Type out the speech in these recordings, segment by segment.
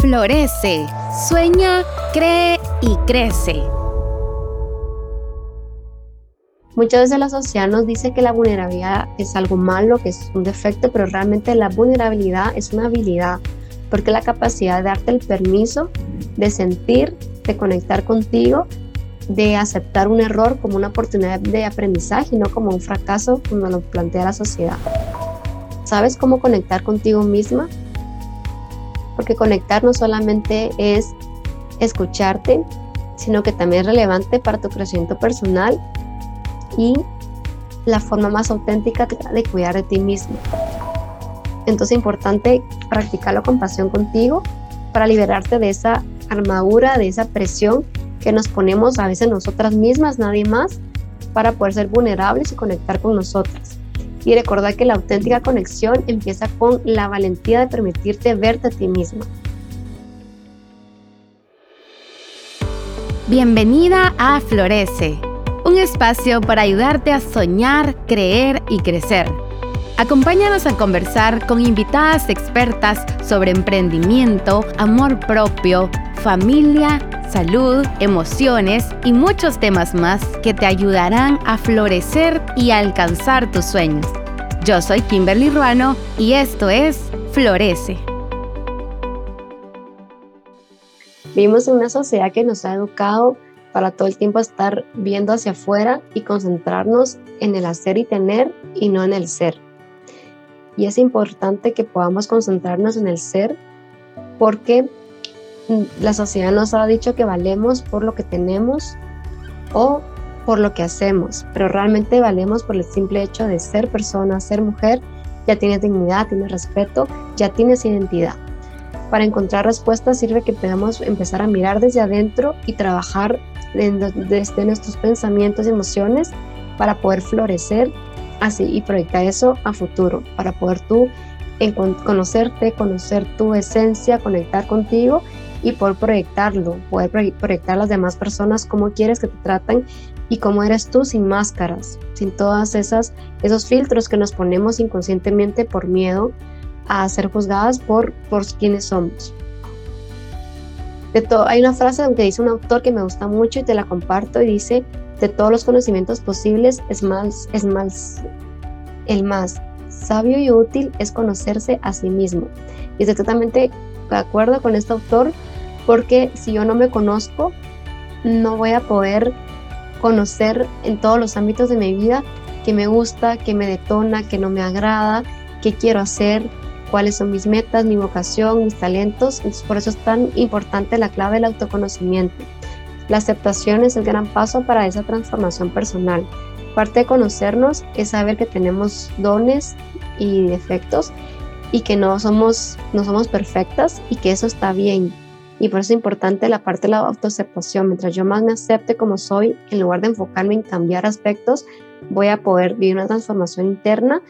Florece, sueña, cree y crece. Muchas veces la sociedad nos dice que la vulnerabilidad es algo malo, que es un defecto, pero realmente la vulnerabilidad es una habilidad, porque la capacidad de darte el permiso de sentir, de conectar contigo, de aceptar un error como una oportunidad de aprendizaje y no como un fracaso como lo plantea la sociedad. ¿Sabes cómo conectar contigo misma? Porque conectar no solamente es escucharte, sino que también es relevante para tu crecimiento personal y la forma más auténtica de cuidar de ti mismo. Entonces es importante practicarlo con pasión contigo para liberarte de esa armadura, de esa presión que nos ponemos a veces nosotras mismas, nadie más, para poder ser vulnerables y conectar con nosotras. Y recordar que la auténtica conexión empieza con la valentía de permitirte verte a ti misma. Bienvenida a Florece un espacio para ayudarte a soñar, creer y crecer. Acompáñanos a conversar con invitadas expertas sobre emprendimiento, amor propio, familia, salud, emociones y muchos temas más que te ayudarán a florecer y alcanzar tus sueños. Yo soy Kimberly Ruano y esto es Florece. Vivimos en una sociedad que nos ha educado para todo el tiempo estar viendo hacia afuera y concentrarnos en el hacer y tener y no en el ser. Y es importante que podamos concentrarnos en el ser porque la sociedad nos ha dicho que valemos por lo que tenemos o por lo que hacemos, pero realmente valemos por el simple hecho de ser persona, ser mujer, ya tienes dignidad, tienes respeto, ya tienes identidad. Para encontrar respuestas sirve que podamos empezar a mirar desde adentro y trabajar desde nuestros pensamientos y emociones para poder florecer así y proyectar eso a futuro, para poder tú conocerte, conocer tu esencia, conectar contigo y poder proyectarlo, poder proyectar a las demás personas cómo quieres que te traten y cómo eres tú sin máscaras, sin todas esas esos filtros que nos ponemos inconscientemente por miedo a ser juzgadas por por quienes somos hay una frase que dice un autor que me gusta mucho y te la comparto y dice, de todos los conocimientos posibles es más, es más, el más sabio y útil es conocerse a sí mismo. Y estoy totalmente de acuerdo con este autor porque si yo no me conozco, no voy a poder conocer en todos los ámbitos de mi vida qué me gusta, qué me detona, qué no me agrada, qué quiero hacer, cuáles son mis metas, mi vocación, mis talentos. por eso es tan importante la clave del autoconocimiento. La aceptación es el gran paso para esa transformación personal. Parte de conocernos es saber que tenemos dones y defectos y que no somos, no somos perfectas y que eso está bien. Y por eso es importante la parte de la autoaceptación. Mientras yo más me acepte como soy, en lugar de enfocarme en cambiar aspectos, voy a poder vivir una transformación interna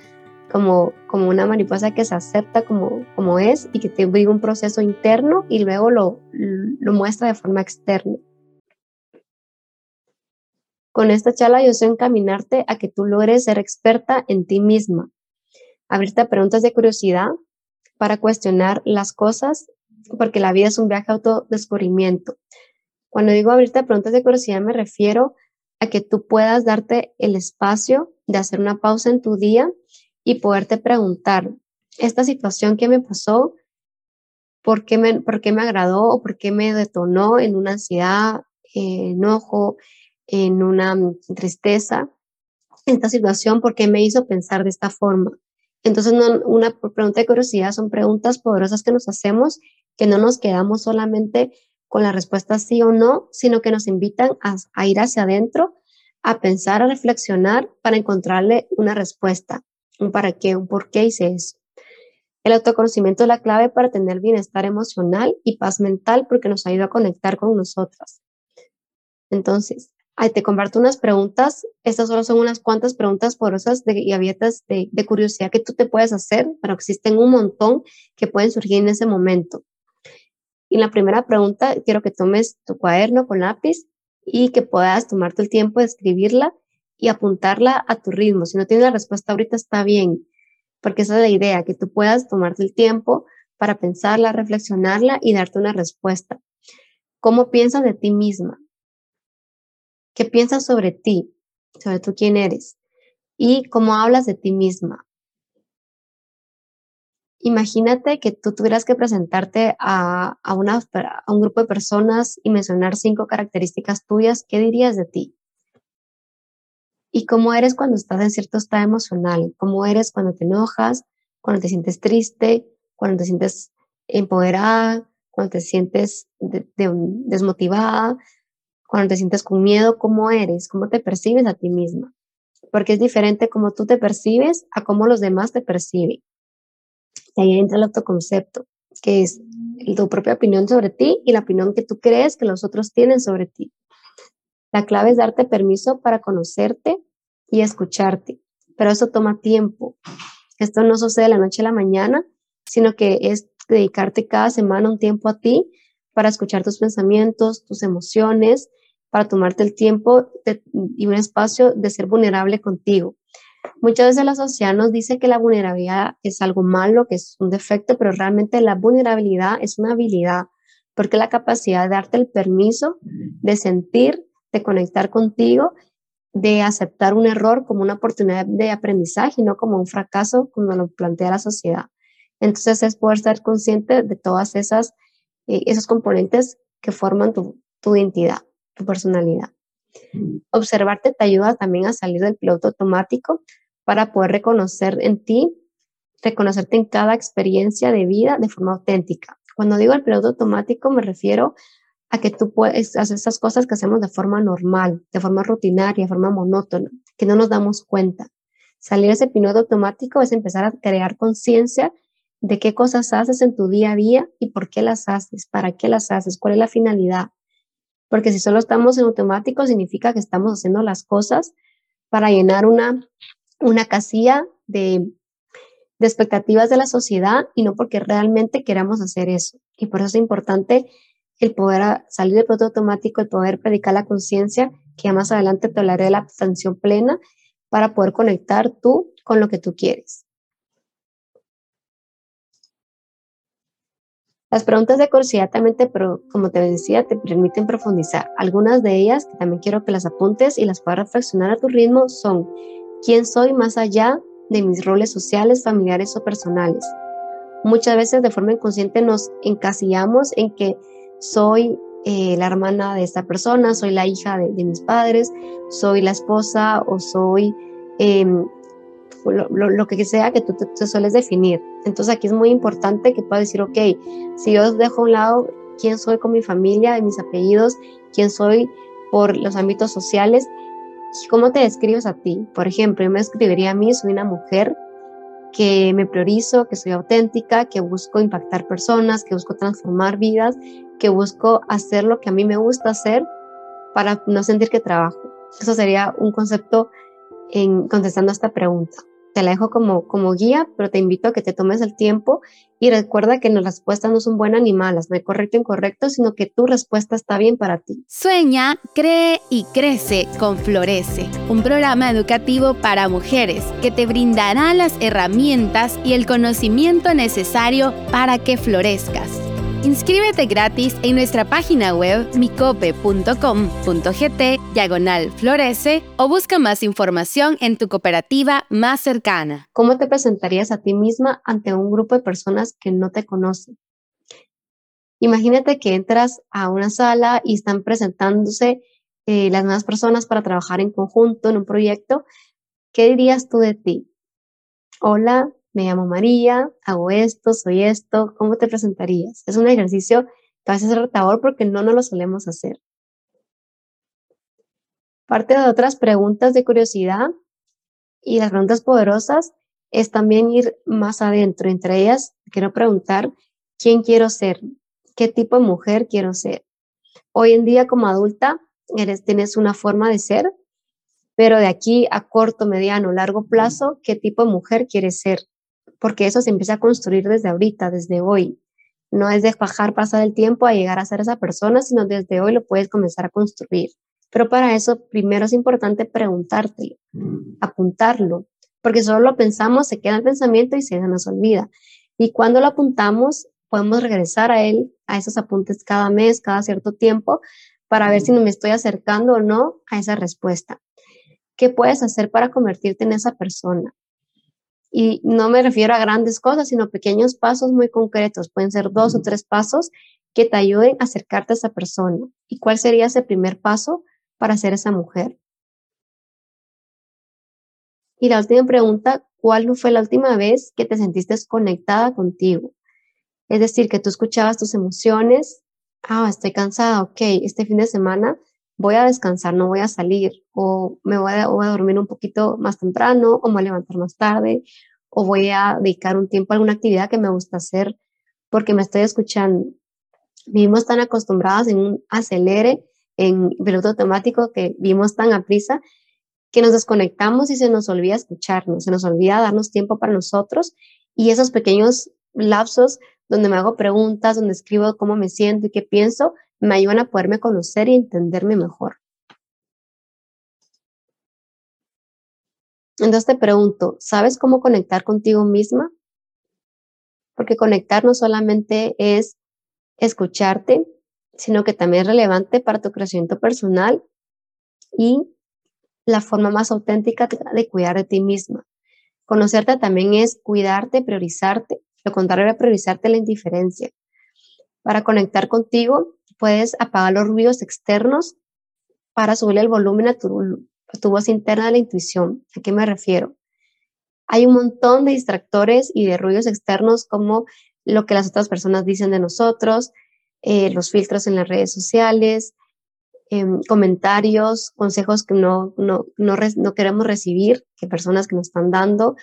como, como una mariposa que se acepta como, como es y que te vive un proceso interno y luego lo, lo muestra de forma externa. Con esta charla yo sé encaminarte a que tú logres ser experta en ti misma, abrirte a preguntas de curiosidad para cuestionar las cosas, porque la vida es un viaje a autodescubrimiento. Cuando digo abrirte a preguntas de curiosidad me refiero a que tú puedas darte el espacio de hacer una pausa en tu día y poderte preguntar, esta situación que me pasó, ¿por qué me, por qué me agradó o por qué me detonó en una ansiedad, enojo, en una tristeza? Esta situación, ¿por qué me hizo pensar de esta forma? Entonces, una pregunta de curiosidad son preguntas poderosas que nos hacemos, que no nos quedamos solamente con la respuesta sí o no, sino que nos invitan a, a ir hacia adentro, a pensar, a reflexionar para encontrarle una respuesta un para qué, un por qué hice eso. El autoconocimiento es la clave para tener bienestar emocional y paz mental porque nos ayuda a conectar con nosotras. Entonces, ahí te comparto unas preguntas. Estas solo son unas cuantas preguntas porosas y abiertas de, de, curiosidad que tú te puedes hacer, pero existen un montón que pueden surgir en ese momento. Y la primera pregunta, quiero que tomes tu cuaderno con lápiz y que puedas tomarte el tiempo de escribirla y apuntarla a tu ritmo. Si no tienes la respuesta ahorita está bien, porque esa es la idea, que tú puedas tomarte el tiempo para pensarla, reflexionarla y darte una respuesta. ¿Cómo piensas de ti misma? ¿Qué piensas sobre ti? Sobre tú quién eres. Y cómo hablas de ti misma. Imagínate que tú tuvieras que presentarte a, a, una, a un grupo de personas y mencionar cinco características tuyas. ¿Qué dirías de ti? ¿Y cómo eres cuando estás en cierto estado emocional? ¿Cómo eres cuando te enojas? Cuando te sientes triste? Cuando te sientes empoderada? Cuando te sientes desmotivada? Cuando te sientes con miedo? ¿Cómo eres? ¿Cómo te percibes a ti misma? Porque es diferente cómo tú te percibes a cómo los demás te perciben. Y ahí entra el autoconcepto, que es tu propia opinión sobre ti y la opinión que tú crees que los otros tienen sobre ti. La clave es darte permiso para conocerte y escucharte, pero eso toma tiempo. Esto no sucede de la noche a la mañana, sino que es dedicarte cada semana un tiempo a ti para escuchar tus pensamientos, tus emociones, para tomarte el tiempo y un espacio de ser vulnerable contigo. Muchas veces la sociedad nos dice que la vulnerabilidad es algo malo, que es un defecto, pero realmente la vulnerabilidad es una habilidad, porque la capacidad de darte el permiso de sentir, de conectar contigo, de aceptar un error como una oportunidad de aprendizaje y no como un fracaso como lo plantea la sociedad. Entonces es poder estar consciente de todas esas eh, esos componentes que forman tu, tu identidad, tu personalidad. Observarte te ayuda también a salir del piloto automático para poder reconocer en ti, reconocerte en cada experiencia de vida de forma auténtica. Cuando digo el piloto automático me refiero a que tú puedes hacer esas cosas que hacemos de forma normal, de forma rutinaria, de forma monótona, que no nos damos cuenta. Salir de ese piloto automático es empezar a crear conciencia de qué cosas haces en tu día a día y por qué las haces, para qué las haces, cuál es la finalidad, porque si solo estamos en automático significa que estamos haciendo las cosas para llenar una, una casilla de, expectativas de la sociedad y no porque realmente queramos hacer eso. Y por eso es importante el poder salir del piloto automático, el poder predicar la conciencia, que ya más adelante te hablaré de la abstención plena, para poder conectar tú con lo que tú quieres. Las preguntas de curiosidad también, como te decía, te permiten profundizar. Algunas de ellas, que también quiero que las apuntes y las puedas reflexionar a tu ritmo, son ¿quién soy más allá de mis roles sociales, familiares o personales? Muchas veces de forma inconsciente nos encasillamos en que soy eh, la hermana de esta persona, soy la hija de, mis padres, soy la esposa o soy em, lo, que sea que tú te, sueles definir. Entonces aquí es muy importante que puedas decir, ok, si yo dejo a un lado quién soy con mi familia, de mis apellidos, quién soy por los ámbitos sociales, ¿cómo te describes a ti? Por ejemplo, yo me describiría a mí, soy una mujer que me priorizo, que soy auténtica, que busco impactar personas, que busco transformar vidas, que busco hacer lo que a mí me gusta hacer para no sentir que trabajo. Eso sería un concepto en contestando esta pregunta. Te la dejo como, como guía, pero te invito a que te tomes el tiempo y recuerda que las respuestas no son buenas ni malas, no hay correcto o incorrecto, sino que tu respuesta está bien para ti. Sueña, cree y crece con Florece, un programa educativo para mujeres que te brindará las herramientas y el conocimiento necesario para que florezcas. Inscríbete gratis en nuestra página web micope.com.gt diagonal florece o busca más información en tu cooperativa más cercana. ¿Cómo te presentarías a ti misma ante un grupo de personas que no te conocen? Imagínate que entras a una sala y están presentándose eh, las nuevas personas para trabajar en conjunto en un proyecto. ¿Qué dirías tú de ti? Hola, me llamo María, hago esto, soy esto, ¿cómo te presentarías? Es un ejercicio que a veces es retador porque no nos lo solemos hacer. Parte de otras preguntas de curiosidad y las preguntas poderosas es también ir más adentro. Entre ellas, quiero preguntar, ¿quién quiero ser? ¿Qué tipo de mujer quiero ser? Hoy en día como adulta, eres, tienes una forma de ser, pero de aquí a corto, mediano, largo plazo, ¿qué tipo de mujer quieres ser? Porque eso se empieza a construir desde ahorita, desde hoy. No es de bajar, pasar el tiempo a llegar a ser esa persona, sino desde hoy lo puedes comenzar a construir. Pero para eso primero es importante preguntártelo, apuntarlo, porque solo lo pensamos, se queda el pensamiento y se nos olvida. Y cuando lo apuntamos, podemos regresar a él, a esos apuntes cada mes, cada cierto tiempo, para ver si me estoy acercando o no a esa respuesta. ¿Qué puedes hacer para convertirte en esa persona? Y no me refiero a grandes cosas, sino pequeños pasos muy concretos. Pueden ser dos o tres pasos que te ayuden a acercarte a esa persona. ¿Y cuál sería ese primer paso para ser esa mujer? Y la última pregunta, ¿cuál fue la última vez que te sentiste conectada contigo? Es decir, que tú escuchabas tus emociones. Ah, estoy cansada, ok, este fin de semana voy a descansar, no voy a salir, o me voy a, voy a, dormir un poquito más temprano, o me voy a levantar más tarde, o voy a dedicar un tiempo a alguna actividad que me gusta hacer porque me estoy escuchando. Vivimos tan acostumbrados en un acelere, en piloto automático, que vivimos tan a prisa que nos desconectamos y se nos olvida escucharnos, se nos olvida darnos tiempo para nosotros y esos pequeños lapsos donde me hago preguntas, donde escribo cómo me siento y qué pienso, me ayudan a poderme conocer y entenderme mejor. Entonces te pregunto, ¿sabes cómo conectar contigo misma? Porque conectar no solamente es escucharte, sino que también es relevante para tu crecimiento personal y la forma más auténtica de cuidar de ti misma. Conocerte también es cuidarte, priorizarte. Lo contrario es priorizarte la indiferencia. Para conectar contigo, puedes apagar los ruidos externos para subir el volumen a tu, tu voz interna de la intuición. ¿A qué me refiero? Hay un montón de distractores y de ruidos externos como lo que las otras personas dicen de nosotros, eh, los filtros en las redes sociales, em, comentarios, consejos que no, no, no, no, queremos recibir, que personas que nos están dando.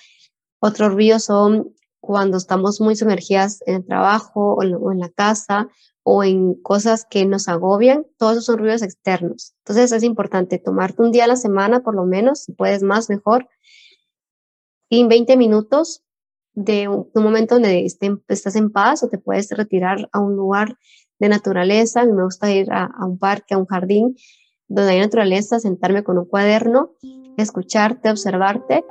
Otros ruidos son cuando estamos muy sumergidas en el trabajo o en la casa o en cosas que nos agobian, todos esos son ruidos externos. Entonces es importante tomarte un día a la semana, por lo menos, si puedes más, mejor, y en 20 minutos de un, momento donde estás en paz o te puedes retirar a un lugar de naturaleza. A mí me gusta ir a, a un parque, a un jardín donde hay naturaleza, sentarme con un cuaderno, escucharte, observarte,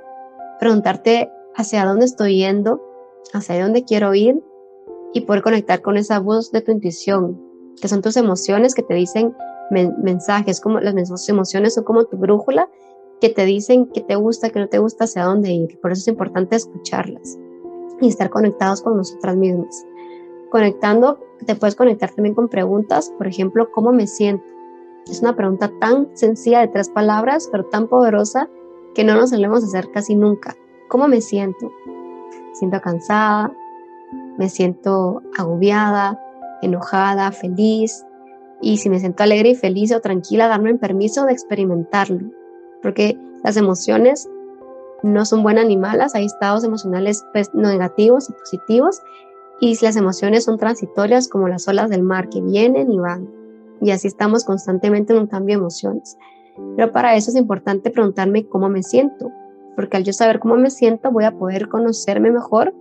preguntarte hacia dónde estoy yendo, hacia dónde quiero ir y poder conectar con esa voz de tu intuición, que son tus emociones que te dicen mensajes, como las emociones son como tu brújula, que te dicen que te gusta, que no te gusta, hacia dónde ir. Por eso es importante escucharlas y estar conectados con nosotras mismas. Conectando, te puedes conectar también con preguntas, por ejemplo, ¿cómo me siento? Es una pregunta tan sencilla de tres palabras, pero tan poderosa que no nos solemos hacer casi nunca. ¿Cómo me siento? siento cansada, me siento agobiada, enojada, feliz. Y si me siento alegre y feliz o tranquila, darme el permiso de experimentarlo. Porque las emociones no son buenas ni malas, hay estados emocionales pues, negativos y positivos. Y las emociones son transitorias como las olas del mar que vienen y van. Y así estamos constantemente en un cambio de emociones. Pero para eso es importante preguntarme cómo me siento, porque al yo saber cómo me siento voy a poder conocerme mejor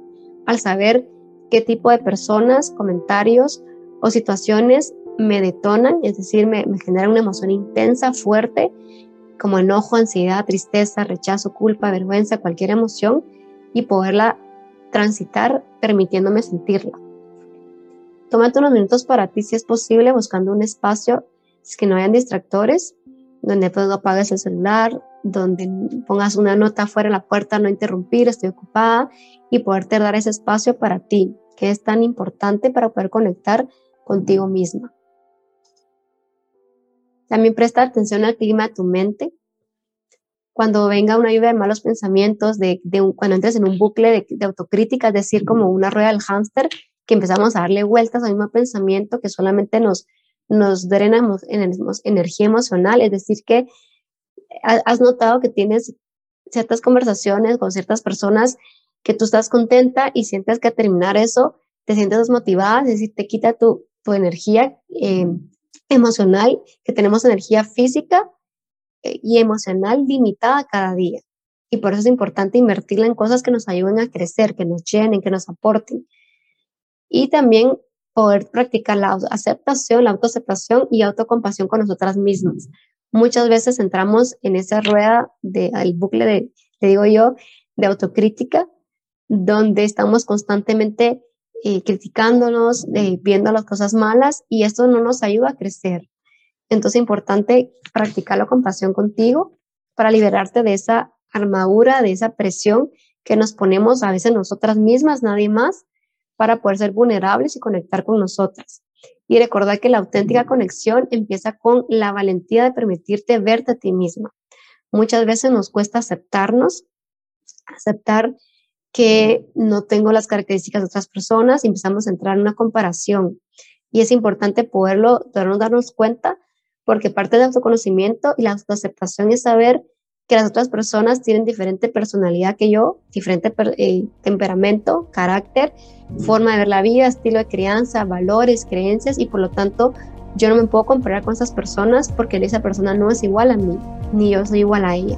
al saber qué tipo de personas, comentarios o situaciones me detonan, es decir, me, me generan una emoción intensa, fuerte, como enojo, ansiedad, tristeza, rechazo, culpa, vergüenza, cualquier emoción, y poderla transitar permitiéndome sentirla. Tómate unos minutos para ti si es posible, buscando un espacio que no hayan distractores, donde puedo apagues el celular, donde pongas una nota fuera de la puerta, no interrumpir, estoy ocupada, y poderte dar ese espacio para ti, que es tan importante para poder conectar contigo misma. También presta atención al clima de tu mente. Cuando venga una lluvia de malos pensamientos, de, cuando entres en un bucle de, autocrítica, es decir, como una rueda del hámster, que empezamos a darle vueltas al mismo pensamiento que solamente nos, nos drena energía emocional, es decir, que has notado que tienes ciertas conversaciones con ciertas personas que tú estás contenta y sientes que al terminar eso te sientes desmotivada, es decir, te quita tu, tu energía eh, emocional, que tenemos energía física eh, y emocional limitada cada día. Y por eso es importante invertirla en cosas que nos ayuden a crecer, que nos llenen, que nos aporten. Y también poder practicar la aceptación, la autoaceptación y autocompasión con nosotras mismas. Muchas veces entramos en esa rueda del bucle de, te digo yo, de autocrítica donde estamos constantemente eh, criticándonos, eh, viendo las cosas malas y esto no nos ayuda a crecer. Entonces es importante practicar la compasión contigo para liberarte de esa armadura, de esa presión que nos ponemos a veces nosotras mismas, nadie más, para poder ser vulnerables y conectar con nosotras. Y recordar que la auténtica conexión empieza con la valentía de permitirte verte a ti misma. Muchas veces nos cuesta aceptarnos, aceptar que no tengo las características de otras personas y empezamos a entrar en una comparación. Y es importante poderlo, podernos darnos cuenta porque parte del autoconocimiento y la autoaceptación es saber que las otras personas tienen diferente personalidad que yo, diferente eh, temperamento, carácter, forma de ver la vida, estilo de crianza, valores, creencias y por lo tanto yo no me puedo comparar con esas personas porque esa persona no es igual a mí, ni yo soy igual a ella.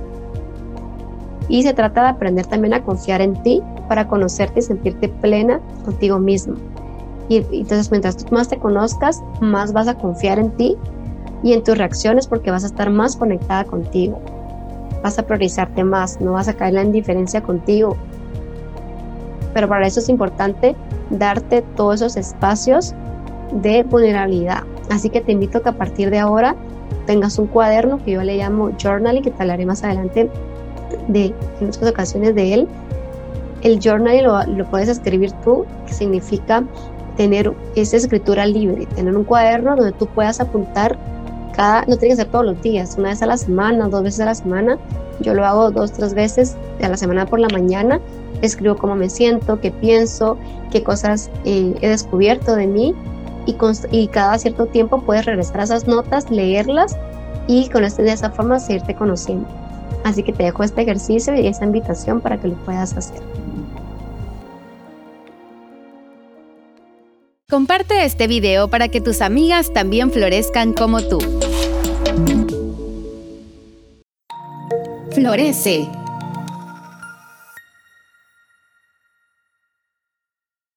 Y se trata de aprender también a confiar en ti para conocerte y sentirte plena contigo mismo. Y, y entonces mientras tú más te conozcas, más vas a confiar en ti y en tus reacciones porque vas a estar más conectada contigo vas a priorizarte más, no vas a caer en la indiferencia contigo. Pero para eso es importante darte todos esos espacios de vulnerabilidad. Así que te invito a que a partir de ahora tengas un cuaderno que yo le llamo journaling, que te hablaré más adelante de, en otras ocasiones de él. El journaling lo, lo puedes escribir tú, que significa tener esa escritura libre, tener un cuaderno donde tú puedas apuntar no tiene que ser todos los días, una vez a la semana, dos veces a la semana. Yo lo hago dos, tres veces a la semana por la mañana. Escribo cómo me siento, qué pienso, qué cosas eh, he descubierto de mí y, y, cada cierto tiempo puedes regresar a esas notas, leerlas y con este, de esa forma seguirte conociendo. Así que te dejo este ejercicio y esa invitación para que lo puedas hacer. Comparte este video para que tus amigas también florezcan como tú. Florece